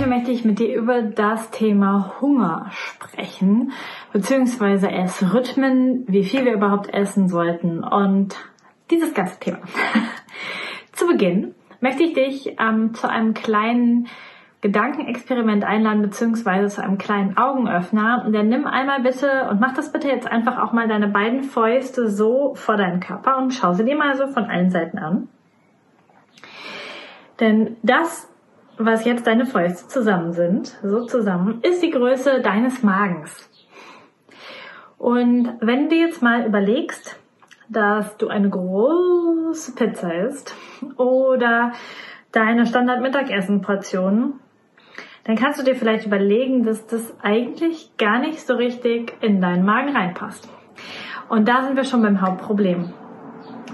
Heute möchte ich mit dir über das Thema Hunger sprechen, beziehungsweise Essrhythmen, wie viel wir überhaupt essen sollten und dieses ganze Thema. Zu Beginn möchte ich dich ähm, zu einem kleinen Gedankenexperiment einladen, beziehungsweise zu einem kleinen Augenöffner. Dann nimm einmal bitte und mach das bitte jetzt einfach auch mal deine beiden Fäuste so vor deinen Körper und schau sie dir mal so von allen Seiten an. Denn das, was jetzt deine Fäuste zusammen sind, so zusammen, ist die Größe deines Magens. Und wenn du jetzt mal überlegst, dass du eine große Pizza isst oder deine Standard-Mittagessen-Portion, dann kannst du dir vielleicht überlegen, dass das eigentlich gar nicht so richtig in deinen Magen reinpasst. Und da sind wir schon beim Hauptproblem.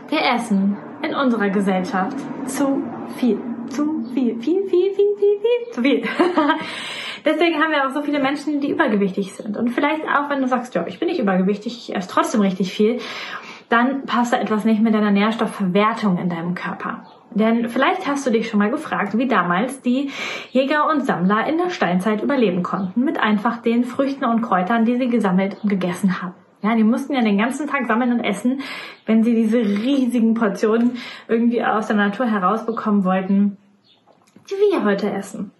Wir essen in unserer Gesellschaft zu viel. Zu viel. Viel, viel, viel, viel, viel, zu viel. Deswegen haben wir auch so viele Menschen, die übergewichtig sind. Und vielleicht auch, wenn du sagst, ja, ich bin nicht übergewichtig, ich esse trotzdem richtig viel dann passt da etwas nicht mit deiner Nährstoffverwertung in deinem Körper. Denn vielleicht hast du dich schon mal gefragt, wie damals die Jäger und Sammler in der Steinzeit überleben konnten, mit einfach den Früchten und Kräutern, die sie gesammelt und gegessen haben. Ja, die mussten ja den ganzen Tag sammeln und essen, wenn sie diese riesigen Portionen irgendwie aus der Natur herausbekommen wollten, die wir heute essen.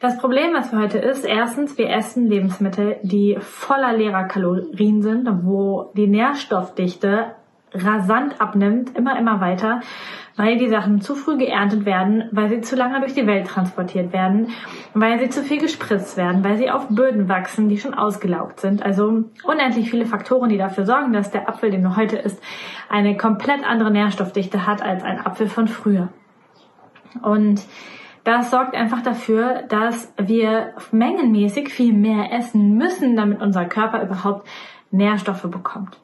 Das Problem, was wir heute ist, erstens, wir essen Lebensmittel, die voller leerer Kalorien sind, wo die Nährstoffdichte rasant abnimmt, immer, immer weiter, weil die Sachen zu früh geerntet werden, weil sie zu lange durch die Welt transportiert werden, weil sie zu viel gespritzt werden, weil sie auf Böden wachsen, die schon ausgelaugt sind. Also unendlich viele Faktoren, die dafür sorgen, dass der Apfel, den du heute isst, eine komplett andere Nährstoffdichte hat als ein Apfel von früher. Und das sorgt einfach dafür, dass wir mengenmäßig viel mehr essen müssen, damit unser Körper überhaupt Nährstoffe bekommt.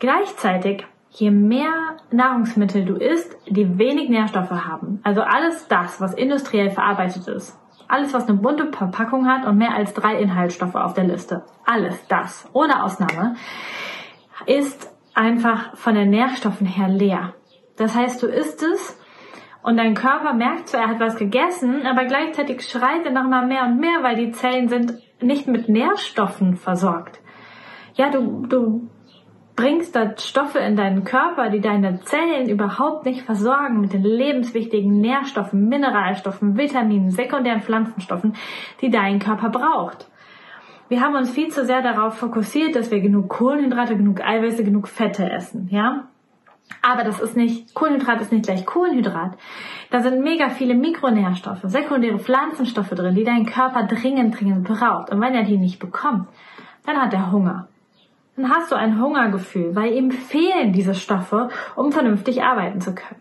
Gleichzeitig, je mehr Nahrungsmittel du isst, die wenig Nährstoffe haben, also alles das, was industriell verarbeitet ist, alles, was eine bunte Verpackung hat und mehr als drei Inhaltsstoffe auf der Liste, alles das, ohne Ausnahme, ist einfach von den Nährstoffen her leer. Das heißt, du isst es und dein Körper merkt zwar, er hat was gegessen, aber gleichzeitig schreit er noch mal mehr und mehr, weil die Zellen sind nicht mit Nährstoffen versorgt. Ja, du, du bringst da Stoffe in deinen Körper, die deine Zellen überhaupt nicht versorgen mit den lebenswichtigen Nährstoffen, Mineralstoffen, Vitaminen, sekundären Pflanzenstoffen, die dein Körper braucht. Wir haben uns viel zu sehr darauf fokussiert, dass wir genug Kohlenhydrate, genug Eiweiße, genug Fette essen, ja? Aber das ist nicht, Kohlenhydrat ist nicht gleich Kohlenhydrat. Da sind mega viele Mikronährstoffe, sekundäre Pflanzenstoffe drin, die dein Körper dringend, dringend braucht. Und wenn er die nicht bekommt, dann hat er Hunger. Dann hast du ein Hungergefühl, weil ihm fehlen diese Stoffe, um vernünftig arbeiten zu können.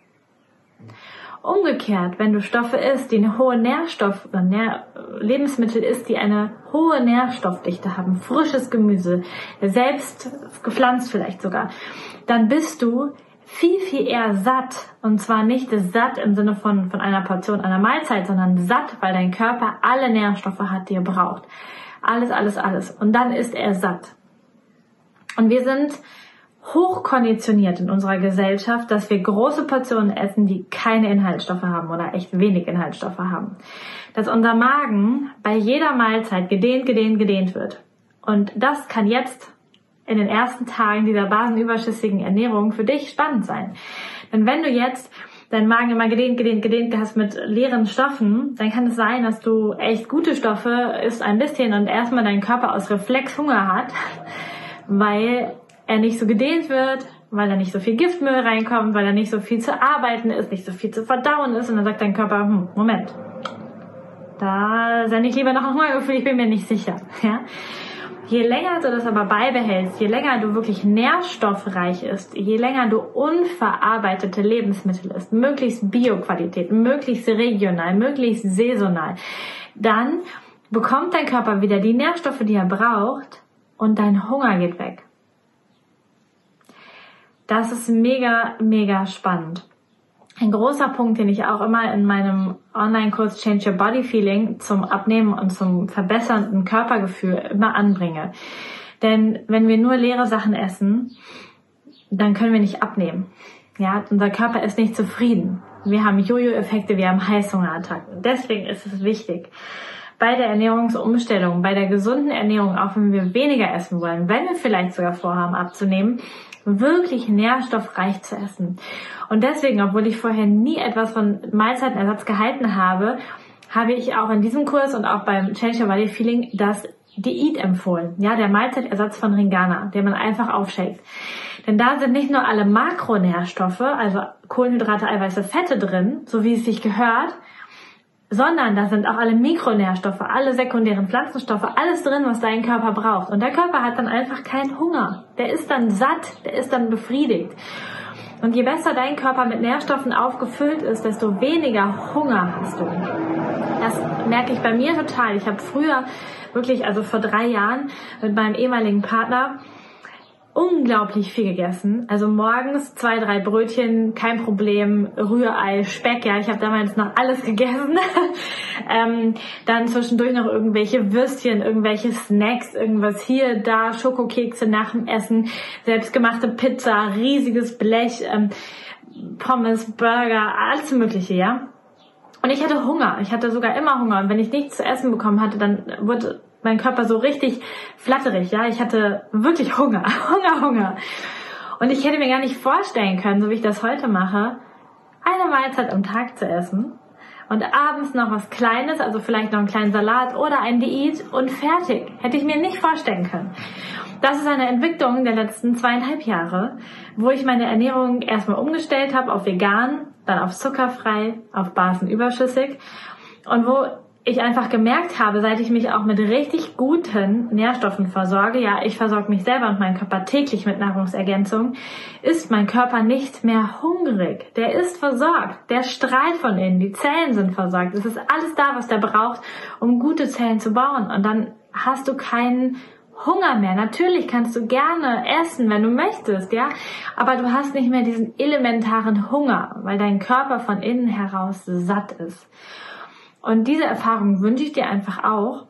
Umgekehrt, wenn du Stoffe isst, die eine hohe Nährstoff- oder Nähr Lebensmittel isst, die eine hohe Nährstoffdichte haben, frisches Gemüse, selbst gepflanzt vielleicht sogar, dann bist du viel, viel eher satt. Und zwar nicht satt im Sinne von, von einer Portion einer Mahlzeit, sondern satt, weil dein Körper alle Nährstoffe hat, die er braucht. Alles, alles, alles. Und dann ist er satt. Und wir sind hochkonditioniert in unserer Gesellschaft, dass wir große Portionen essen, die keine Inhaltsstoffe haben oder echt wenig Inhaltsstoffe haben. Dass unser Magen bei jeder Mahlzeit gedehnt, gedehnt, gedehnt wird. Und das kann jetzt in den ersten Tagen dieser basenüberschüssigen Ernährung für dich spannend sein. Denn wenn du jetzt deinen Magen immer gedehnt, gedehnt, gedehnt hast mit leeren Stoffen, dann kann es sein, dass du echt gute Stoffe isst ein bisschen und erstmal dein Körper aus Reflex Hunger hat, weil er nicht so gedehnt wird, weil da nicht so viel Giftmüll reinkommt, weil da nicht so viel zu arbeiten ist, nicht so viel zu verdauen ist und dann sagt dein Körper, hm, Moment, da sende ich lieber noch ein Hungergefühl, ich bin mir nicht sicher. Ja? Je länger du das aber beibehältst, je länger du wirklich nährstoffreich ist, je länger du unverarbeitete Lebensmittel isst, möglichst Bioqualität, möglichst regional, möglichst saisonal, dann bekommt dein Körper wieder die Nährstoffe, die er braucht und dein Hunger geht weg. Das ist mega, mega spannend. Ein großer Punkt, den ich auch immer in meinem Online-Kurs Change Your Body Feeling zum Abnehmen und zum verbessernden Körpergefühl immer anbringe. Denn wenn wir nur leere Sachen essen, dann können wir nicht abnehmen. Ja, unser Körper ist nicht zufrieden. Wir haben Jojo-Effekte, wir haben Heißhungerattacken. Deswegen ist es wichtig, bei der Ernährungsumstellung, bei der gesunden Ernährung, auch wenn wir weniger essen wollen, wenn wir vielleicht sogar vorhaben abzunehmen, wirklich nährstoffreich zu essen. Und deswegen, obwohl ich vorher nie etwas von Mahlzeitenersatz gehalten habe, habe ich auch in diesem Kurs und auch beim Change Your Body Feeling das Diät empfohlen. Ja, der Mahlzeitersatz von Ringana, den man einfach aufshakt. Denn da sind nicht nur alle Makronährstoffe, also Kohlenhydrate, Eiweiße, Fette drin, so wie es sich gehört, sondern da sind auch alle Mikronährstoffe, alle sekundären Pflanzenstoffe, alles drin, was dein Körper braucht. Und der Körper hat dann einfach keinen Hunger. Der ist dann satt, der ist dann befriedigt. Und je besser dein Körper mit Nährstoffen aufgefüllt ist, desto weniger Hunger hast du. Das merke ich bei mir total. Ich habe früher wirklich, also vor drei Jahren mit meinem ehemaligen Partner, unglaublich viel gegessen. Also morgens zwei, drei Brötchen, kein Problem, Rührei, Speck, ja, ich habe damals noch alles gegessen. ähm, dann zwischendurch noch irgendwelche Würstchen, irgendwelche Snacks, irgendwas hier, da, Schokokekse nach dem Essen, selbstgemachte Pizza, riesiges Blech, ähm, Pommes, Burger, alles mögliche, ja. Und ich hatte Hunger. Ich hatte sogar immer Hunger. Und wenn ich nichts zu essen bekommen hatte, dann wurde mein Körper so richtig flatterig, ja. Ich hatte wirklich Hunger, Hunger, Hunger. Und ich hätte mir gar nicht vorstellen können, so wie ich das heute mache, eine Mahlzeit am Tag zu essen und abends noch was Kleines, also vielleicht noch einen kleinen Salat oder ein Diät und fertig. Hätte ich mir nicht vorstellen können. Das ist eine Entwicklung der letzten zweieinhalb Jahre, wo ich meine Ernährung erstmal umgestellt habe auf vegan, dann auf zuckerfrei, auf basenüberschüssig und wo ich einfach gemerkt habe, seit ich mich auch mit richtig guten Nährstoffen versorge, ja, ich versorge mich selber und meinen Körper täglich mit Nahrungsergänzung, ist mein Körper nicht mehr hungrig. Der ist versorgt. Der strahlt von innen. Die Zellen sind versorgt. Es ist alles da, was der braucht, um gute Zellen zu bauen. Und dann hast du keinen Hunger mehr. Natürlich kannst du gerne essen, wenn du möchtest, ja, aber du hast nicht mehr diesen elementaren Hunger, weil dein Körper von innen heraus satt ist. Und diese Erfahrung wünsche ich dir einfach auch,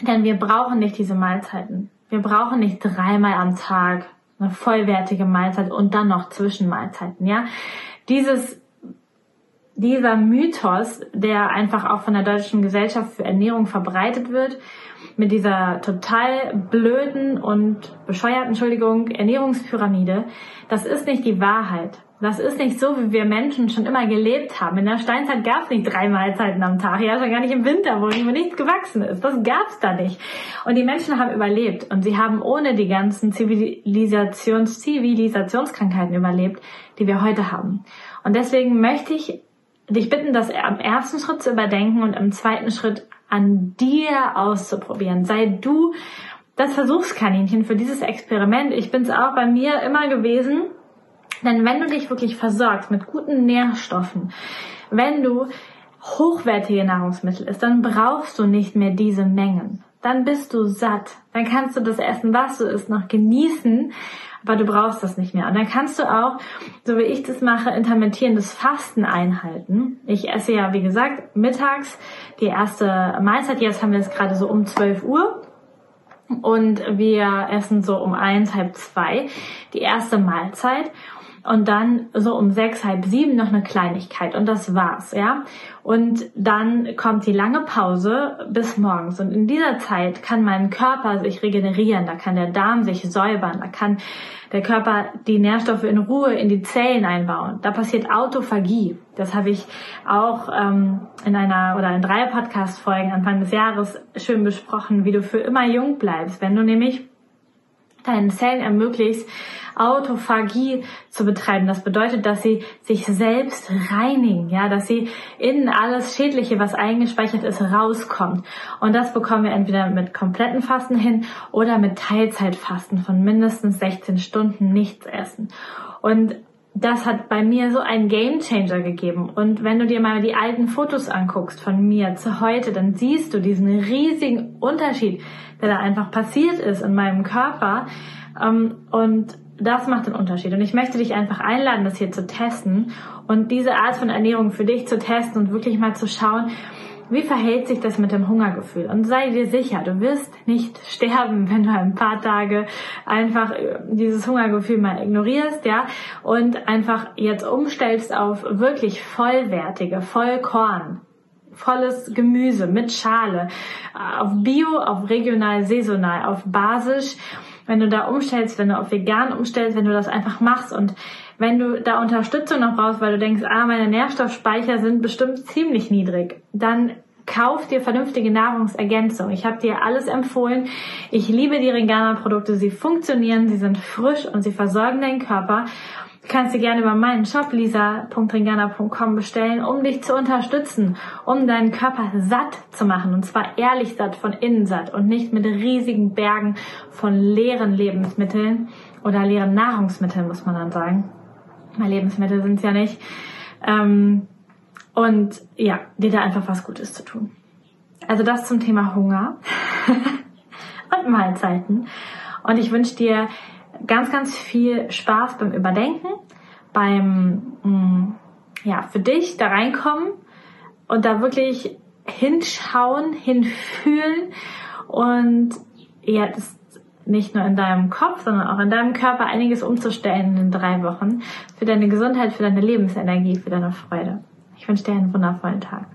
denn wir brauchen nicht diese Mahlzeiten. Wir brauchen nicht dreimal am Tag eine vollwertige Mahlzeit und dann noch Zwischenmahlzeiten, ja. Dieses, dieser Mythos, der einfach auch von der Deutschen Gesellschaft für Ernährung verbreitet wird, mit dieser total blöden und bescheuerten, Entschuldigung, Ernährungspyramide, das ist nicht die Wahrheit. Das ist nicht so, wie wir Menschen schon immer gelebt haben. In der Steinzeit gab es nicht drei Mahlzeiten am Tag, ja schon gar nicht im Winter, wo nichts gewachsen ist. Das gab es da nicht. Und die Menschen haben überlebt und sie haben ohne die ganzen Zivilisations Zivilisationskrankheiten überlebt, die wir heute haben. Und deswegen möchte ich dich bitten, das am ersten Schritt zu überdenken und im zweiten Schritt an dir auszuprobieren. Sei du das Versuchskaninchen für dieses Experiment. Ich bin es auch bei mir immer gewesen denn wenn du dich wirklich versorgst mit guten Nährstoffen, wenn du hochwertige Nahrungsmittel isst, dann brauchst du nicht mehr diese Mengen. Dann bist du satt. Dann kannst du das Essen, was du isst, noch genießen, aber du brauchst das nicht mehr. Und dann kannst du auch, so wie ich das mache, intermittierendes Fasten einhalten. Ich esse ja, wie gesagt, mittags die erste Mahlzeit. Jetzt haben wir es gerade so um 12 Uhr. Und wir essen so um eins, halb zwei die erste Mahlzeit und dann so um sechs, halb sieben noch eine Kleinigkeit und das war's, ja. Und dann kommt die lange Pause bis morgens und in dieser Zeit kann mein Körper sich regenerieren, da kann der Darm sich säubern, da kann der Körper die Nährstoffe in Ruhe in die Zellen einbauen. Da passiert Autophagie. Das habe ich auch ähm, in einer oder in drei Podcast-Folgen Anfang des Jahres schön besprochen, wie du für immer jung bleibst, wenn du nämlich deinen Zellen ermöglicht, Autophagie zu betreiben. Das bedeutet, dass sie sich selbst reinigen, ja, dass sie innen alles Schädliche, was eingespeichert ist, rauskommt. Und das bekommen wir entweder mit kompletten Fasten hin oder mit Teilzeitfasten von mindestens 16 Stunden nichts essen. Und das hat bei mir so einen Game Changer gegeben. Und wenn du dir mal die alten Fotos anguckst von mir zu heute, dann siehst du diesen riesigen Unterschied, der da einfach passiert ist in meinem Körper. Ähm, und das macht den Unterschied. Und ich möchte dich einfach einladen, das hier zu testen und diese Art von Ernährung für dich zu testen und wirklich mal zu schauen, wie verhält sich das mit dem Hungergefühl? Und sei dir sicher, du wirst nicht sterben, wenn du ein paar Tage einfach äh, dieses Hungergefühl mal ignorierst, ja, und einfach jetzt umstellst auf wirklich vollwertige, Vollkorn, volles Gemüse mit Schale, äh, auf Bio, auf regional, saisonal, auf basisch. Wenn du da umstellst, wenn du auf vegan umstellst, wenn du das einfach machst und wenn du da Unterstützung noch brauchst, weil du denkst, ah, meine Nährstoffspeicher sind bestimmt ziemlich niedrig, dann kauf dir vernünftige Nahrungsergänzung. Ich habe dir alles empfohlen. Ich liebe die Ringana-Produkte. Sie funktionieren, sie sind frisch und sie versorgen deinen Körper. Du kannst sie gerne über meinen Shop lisa.ringana.com bestellen, um dich zu unterstützen, um deinen Körper satt zu machen. Und zwar ehrlich satt, von innen satt und nicht mit riesigen Bergen von leeren Lebensmitteln oder leeren Nahrungsmitteln, muss man dann sagen weil Lebensmittel sind es ja nicht. Ähm, und ja, dir da einfach was Gutes zu tun. Also das zum Thema Hunger und Mahlzeiten. Und ich wünsche dir ganz, ganz viel Spaß beim Überdenken, beim mh, mm, ja, für dich da reinkommen und da wirklich hinschauen, hinfühlen und das nicht nur in deinem Kopf, sondern auch in deinem Körper einiges umzustellen in drei Wochen für deine Gesundheit, für deine Lebensenergie, für deine Freude. Ich wünsche dir einen wundervollen Tag.